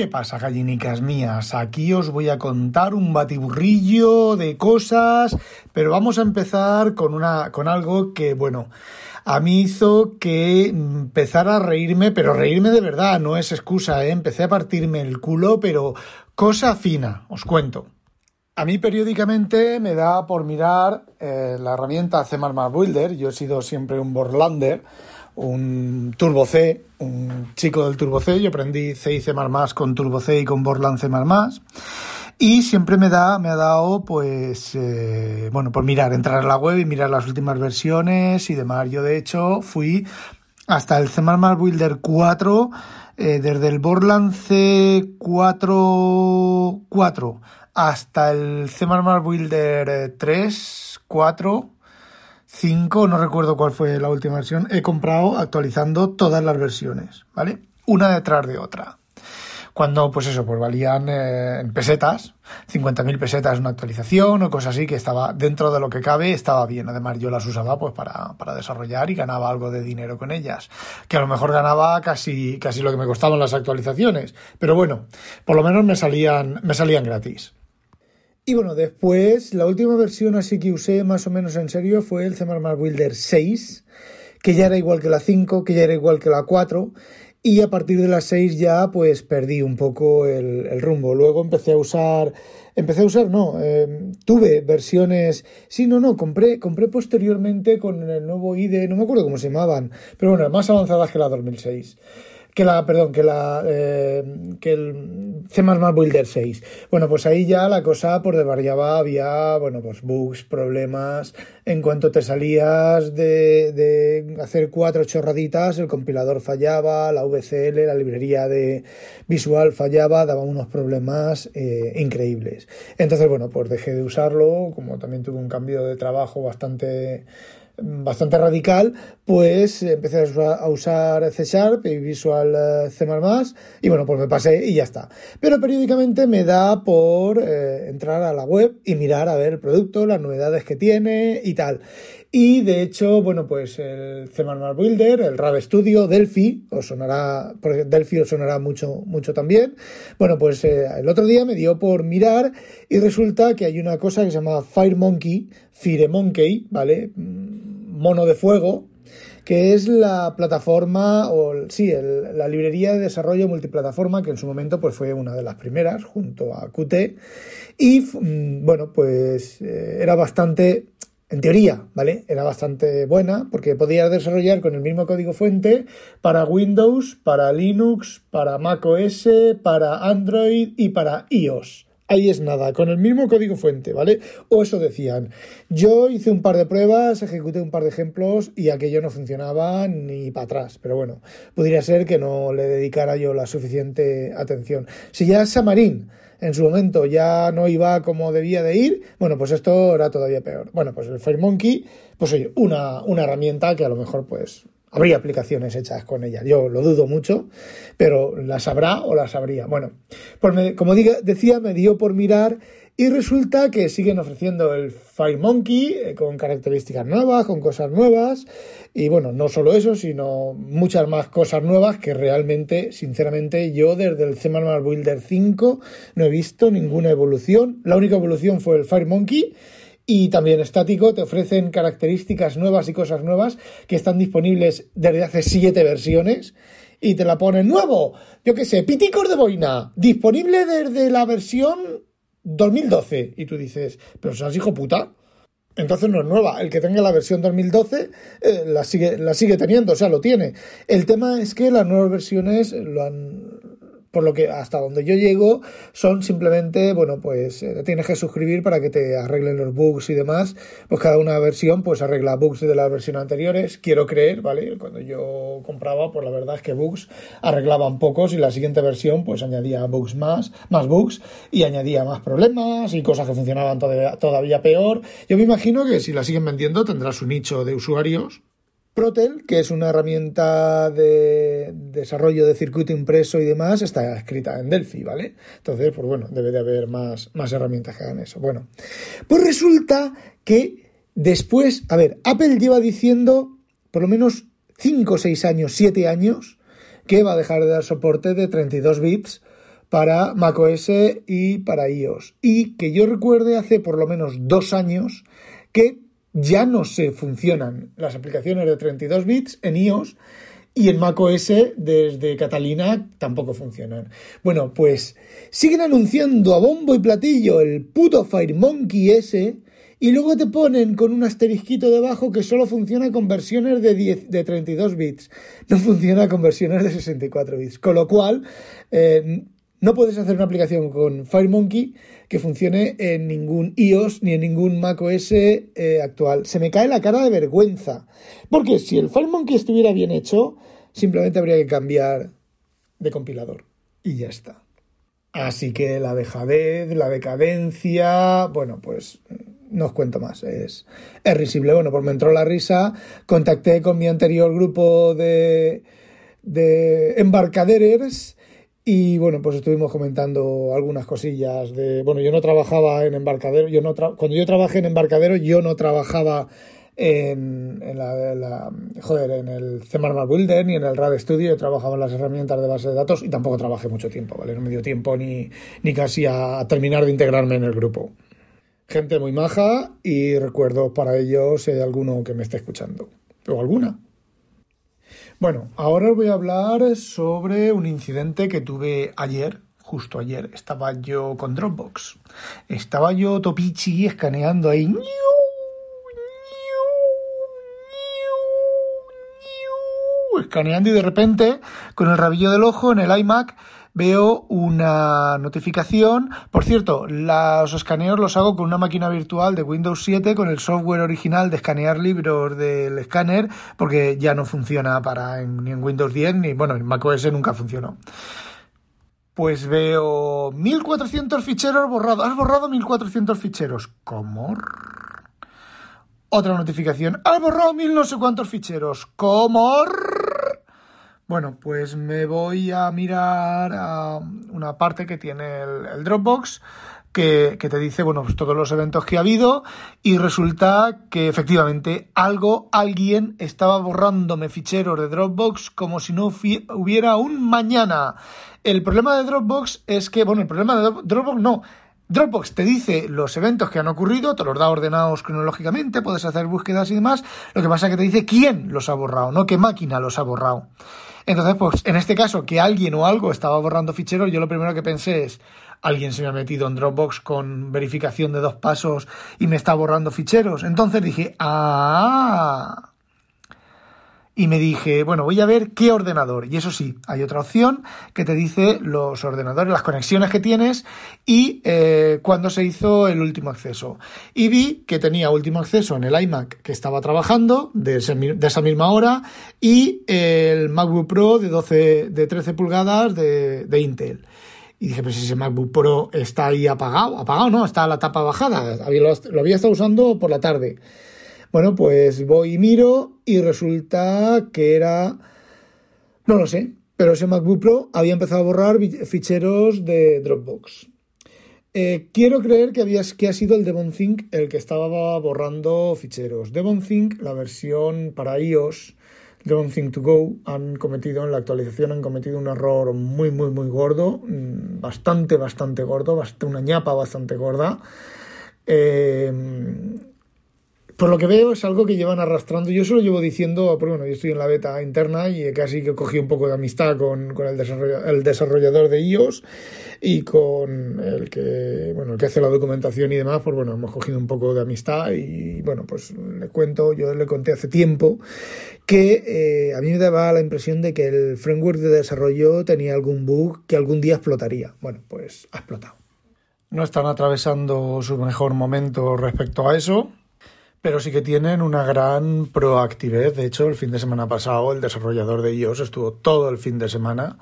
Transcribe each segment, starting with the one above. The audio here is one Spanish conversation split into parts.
¿Qué pasa, gallinicas mías? Aquí os voy a contar un batiburrillo de cosas, pero vamos a empezar con una con algo que, bueno, a mí hizo que empezara a reírme, pero reírme de verdad, no es excusa, ¿eh? Empecé a partirme el culo, pero cosa fina, os cuento. A mí periódicamente me da por mirar eh, la herramienta C++ Builder, yo he sido siempre un Borlander, un Turbo C, un chico del Turbo C. Yo aprendí C y C++ con Turbo C y con Borland C++. Y siempre me da, me ha dado, pues, eh, bueno, por mirar, entrar a la web y mirar las últimas versiones y demás. Yo, de hecho, fui hasta el C++ Builder 4, eh, desde el Borland C4, 4 hasta el C++ Builder 3, 4, 5, no recuerdo cuál fue la última versión, he comprado actualizando todas las versiones, ¿vale? Una detrás de otra. Cuando, pues eso, pues valían eh, en pesetas, 50.000 pesetas una actualización o cosas así, que estaba dentro de lo que cabe, estaba bien. Además, yo las usaba pues para, para desarrollar y ganaba algo de dinero con ellas. Que a lo mejor ganaba casi, casi lo que me costaban las actualizaciones. Pero bueno, por lo menos me salían, me salían gratis. Y bueno, después la última versión así que usé más o menos en serio fue el C++ Builder 6, que ya era igual que la 5, que ya era igual que la 4, y a partir de la 6 ya pues perdí un poco el, rumbo. Luego empecé a usar, empecé a usar, no, eh, tuve versiones, sí, no, no, compré, compré posteriormente con el nuevo IDE, no me acuerdo cómo se llamaban, pero bueno, más avanzadas que la 2006 que la, perdón, que la, eh, que el C++ Builder 6. Bueno, pues ahí ya la cosa por desvariaba, había, bueno, pues bugs, problemas. En cuanto te salías de, hacer cuatro chorraditas, el compilador fallaba, la VCL, la librería de visual fallaba, daba unos problemas eh, increíbles. Entonces, bueno, pues dejé de usarlo, como también tuve un cambio de trabajo bastante bastante radical, pues empecé a usar C Sharp y Visual eh, C++ y bueno, pues me pasé y ya está. Pero periódicamente me da por eh, entrar a la web y mirar a ver el producto, las novedades que tiene y tal. Y de hecho, bueno, pues el C++ Builder, el RAV Studio, Delphi, os sonará, porque Delphi os sonará mucho, mucho también. Bueno, pues eh, el otro día me dio por mirar y resulta que hay una cosa que se llama FireMonkey, FireMonkey, ¿vale? Mono de Fuego, que es la plataforma, o sí, la librería de desarrollo multiplataforma, que en su momento pues, fue una de las primeras, junto a Qt, y mm, bueno, pues eh, era bastante, en teoría, ¿vale? Era bastante buena, porque podía desarrollar con el mismo código fuente para Windows, para Linux, para Mac OS, para Android y para iOS ahí es nada, con el mismo código fuente, ¿vale? O eso decían. Yo hice un par de pruebas, ejecuté un par de ejemplos y aquello no funcionaba ni para atrás. Pero bueno, podría ser que no le dedicara yo la suficiente atención. Si ya Samarín en su momento ya no iba como debía de ir, bueno, pues esto era todavía peor. Bueno, pues el FireMonkey, pues oye, una, una herramienta que a lo mejor pues Habría aplicaciones hechas con ella. Yo lo dudo mucho, pero las habrá o las habría. Bueno, pues como decía, me dio por mirar y resulta que siguen ofreciendo el FireMonkey eh, con características nuevas, con cosas nuevas. Y bueno, no solo eso, sino muchas más cosas nuevas que realmente, sinceramente, yo desde el C++ Builder 5 no he visto ninguna evolución. La única evolución fue el FireMonkey y también estático. Te ofrecen características nuevas y cosas nuevas que están disponibles desde hace siete versiones y te la ponen nuevo. Yo qué sé, piticos de boina, disponible desde la versión 2012. Y tú dices, pero seas hijo puta. Entonces no es nueva. El que tenga la versión 2012 eh, la, sigue, la sigue teniendo, o sea, lo tiene. El tema es que las nuevas versiones lo han, por lo que hasta donde yo llego son simplemente, bueno, pues eh, tienes que suscribir para que te arreglen los bugs y demás. Pues cada una versión pues arregla bugs de las versiones anteriores, quiero creer, ¿vale? Cuando yo compraba, pues la verdad es que bugs arreglaban pocos y la siguiente versión pues añadía bugs más, más bugs y añadía más problemas y cosas que funcionaban todavía, todavía peor. Yo me imagino que si la siguen vendiendo tendrá su nicho de usuarios Protel, que es una herramienta de desarrollo de circuito impreso y demás, está escrita en Delphi, ¿vale? Entonces, pues bueno, debe de haber más, más herramientas que hagan eso. Bueno, pues resulta que después, a ver, Apple lleva diciendo por lo menos 5, 6 años, 7 años, que va a dejar de dar soporte de 32 bits para macOS y para iOS. Y que yo recuerde hace por lo menos dos años que ya no se funcionan las aplicaciones de 32 bits en iOS y en macOS desde Catalina tampoco funcionan. Bueno, pues siguen anunciando a bombo y platillo el puto FireMonkey S y luego te ponen con un asterisquito debajo que solo funciona con versiones de, 10, de 32 bits, no funciona con versiones de 64 bits. Con lo cual, eh, no puedes hacer una aplicación con FireMonkey que funcione en ningún iOS ni en ningún macOS eh, actual. Se me cae la cara de vergüenza. Porque si el FireMonkey estuviera bien hecho, simplemente habría que cambiar de compilador. Y ya está. Así que la dejadez, la decadencia, bueno, pues no os cuento más, es, es risible. Bueno, pues me entró la risa, contacté con mi anterior grupo de, de embarcaderes y bueno, pues estuvimos comentando algunas cosillas de, bueno, yo no trabajaba en embarcadero, yo no cuando yo trabajé en embarcadero yo no trabajaba en, en la, joder, en el C++ Builder ni en el RAD Studio, yo trabajaba en las herramientas de base de datos y tampoco trabajé mucho tiempo, ¿vale? No me dio tiempo ni, ni casi a, terminar de integrarme en el grupo. Gente muy maja y recuerdo para ellos si hay alguno que me esté escuchando. O alguna. Bueno, ahora os voy a hablar sobre un incidente que tuve ayer, justo ayer. Estaba yo con Dropbox. Estaba yo topichi escaneando ahí. Escaneando y de repente, con el rabillo del ojo en el iMac, veo una notificación. Por cierto, los escaneos los hago con una máquina virtual de Windows 7 con el software original de escanear libros del escáner, porque ya no funciona para ni en Windows 10 ni bueno, en macOS nunca funcionó. Pues veo 1400 ficheros borrados. Has borrado 1400 ficheros. ¿Cómo? Otra notificación. Has borrado mil no sé cuántos ficheros. ¿Cómo? Bueno, pues me voy a mirar a una parte que tiene el, Dropbox. Que, te dice, bueno, pues todos los eventos que ha habido y resulta que efectivamente algo, alguien estaba borrándome ficheros de Dropbox como si no hubiera un mañana. El problema de Dropbox es que, bueno, el problema de Dropbox no. Dropbox te dice los eventos que han ocurrido, te los da ordenados cronológicamente, puedes hacer búsquedas y demás. Lo que pasa es que te dice quién los ha borrado, no qué máquina los ha borrado. Entonces, pues en este caso, que alguien o algo estaba borrando ficheros, yo lo primero que pensé es, alguien se me ha metido en Dropbox con verificación de dos pasos y me está borrando ficheros. Entonces dije, ah, y me dije, bueno, voy a ver qué ordenador. Y eso sí, hay otra opción que te dice los ordenadores, las conexiones que tienes y eh, cuándo se hizo el último acceso. Y vi que tenía último acceso en el iMac que estaba trabajando de, esa misma hora y el MacBook Pro de, 12, de 13 pulgadas de, de Intel. Y dije, pues ese MacBook Pro está ahí apagado. Apagado no, está la tapa bajada. Lo había estado usando por la tarde. Bueno, pues voy y miro y resulta que era... No lo sé, pero ese MacBook Pro había empezado a borrar ficheros de Dropbox. Eh, quiero creer que, había, que ha sido el DevonThink el que estaba borrando ficheros. DevonThink, la versión para iOS, DevonThink to Go, han cometido en la actualización han cometido un error muy, muy, muy gordo, mm, bastante, bastante gordo, una ñapa bastante gorda. Eh, por lo que veo es algo que llevan arrastrando. Yo solo llevo diciendo, porque bueno, yo estoy en la beta interna y casi que cogí un poco de amistad con, el, desarrollador de iOS y con el que, bueno, el que hace la documentación y demás, pues bueno, hemos cogido un poco de amistad y bueno, pues le cuento, yo le conté hace tiempo que eh, a mí me daba la impresión de que el framework de desarrollo tenía algún bug que algún día explotaría. Bueno, pues ha explotado. No están atravesando su mejor momento respecto a eso pero sí que tienen una gran proactividad. De hecho, el fin de semana pasado el desarrollador de iOS estuvo todo el fin de semana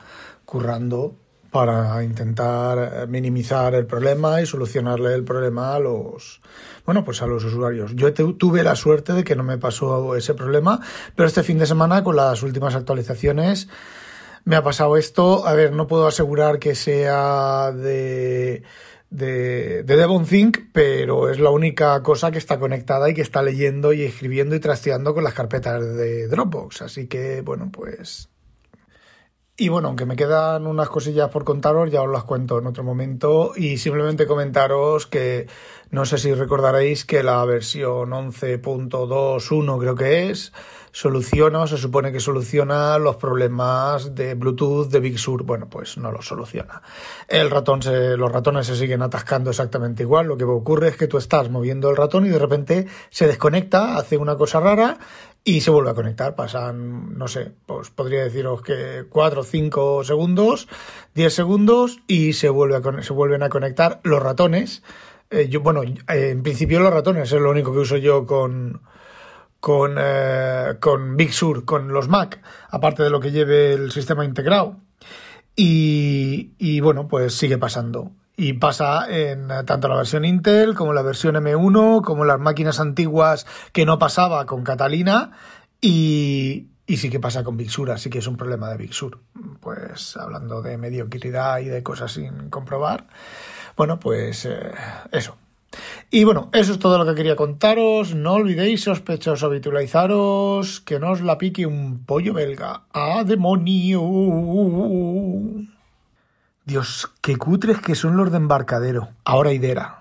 currando para intentar minimizar el problema y solucionarle el problema a los bueno pues a los usuarios. Yo tuve la suerte de que no me pasó ese problema, pero este fin de semana con las últimas actualizaciones me ha pasado esto. A ver, no puedo asegurar que sea de de, de Devon Think, pero es la única cosa que está conectada y que está leyendo y escribiendo y trasteando con las carpetas de Dropbox. Así que, bueno, pues Y bueno, aunque me quedan unas cosillas por contaros, ya os las cuento en otro momento. Y simplemente comentaros que no sé si recordaréis que la versión 11.21 creo que es, soluciona o se supone que soluciona los problemas de Bluetooth de Big Sur. Bueno, pues no los soluciona. El ratón se, los ratones se siguen atascando exactamente igual. Lo que ocurre es que tú estás moviendo el ratón y de repente se desconecta, hace una cosa rara y se vuelve a conectar. Pasan, no sé, pues podría deciros que 4 o 5 segundos, 10 segundos y se, vuelve a, se vuelven a conectar los ratones. Eh, yo, bueno, eh, en principio los ratones es lo único que uso yo con, con, eh, con Big Sur, con los Mac, aparte de lo que lleve el sistema integrado. Y, y bueno, pues sigue pasando. Y pasa en tanto la versión Intel como la versión M1, como las máquinas antiguas que no pasaba con Catalina. Y, y sí que pasa con Big Sur, así que es un problema de Big Sur. Pues hablando de mediocridad y de cosas sin comprobar. Bueno, pues eh, eso. Y bueno, eso es todo lo que quería contaros. No olvidéis, sospechosos, habitualizaros, que no os la pique un pollo belga. ¡Ah, demonio! Dios, qué cutres que son los de embarcadero. Ahora Idera.